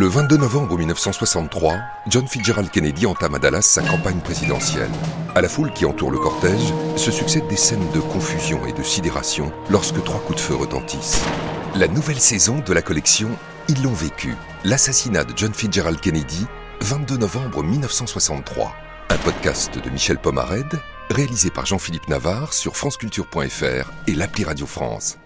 Le 22 novembre 1963, John Fitzgerald Kennedy entame à Dallas sa campagne présidentielle. À la foule qui entoure le cortège se succèdent des scènes de confusion et de sidération lorsque trois coups de feu retentissent. La nouvelle saison de la collection Ils l'ont vécu, l'assassinat de John Fitzgerald Kennedy, 22 novembre 1963. Un podcast de Michel Pomarède, réalisé par Jean-Philippe Navarre sur franceculture.fr et l'appli Radio France.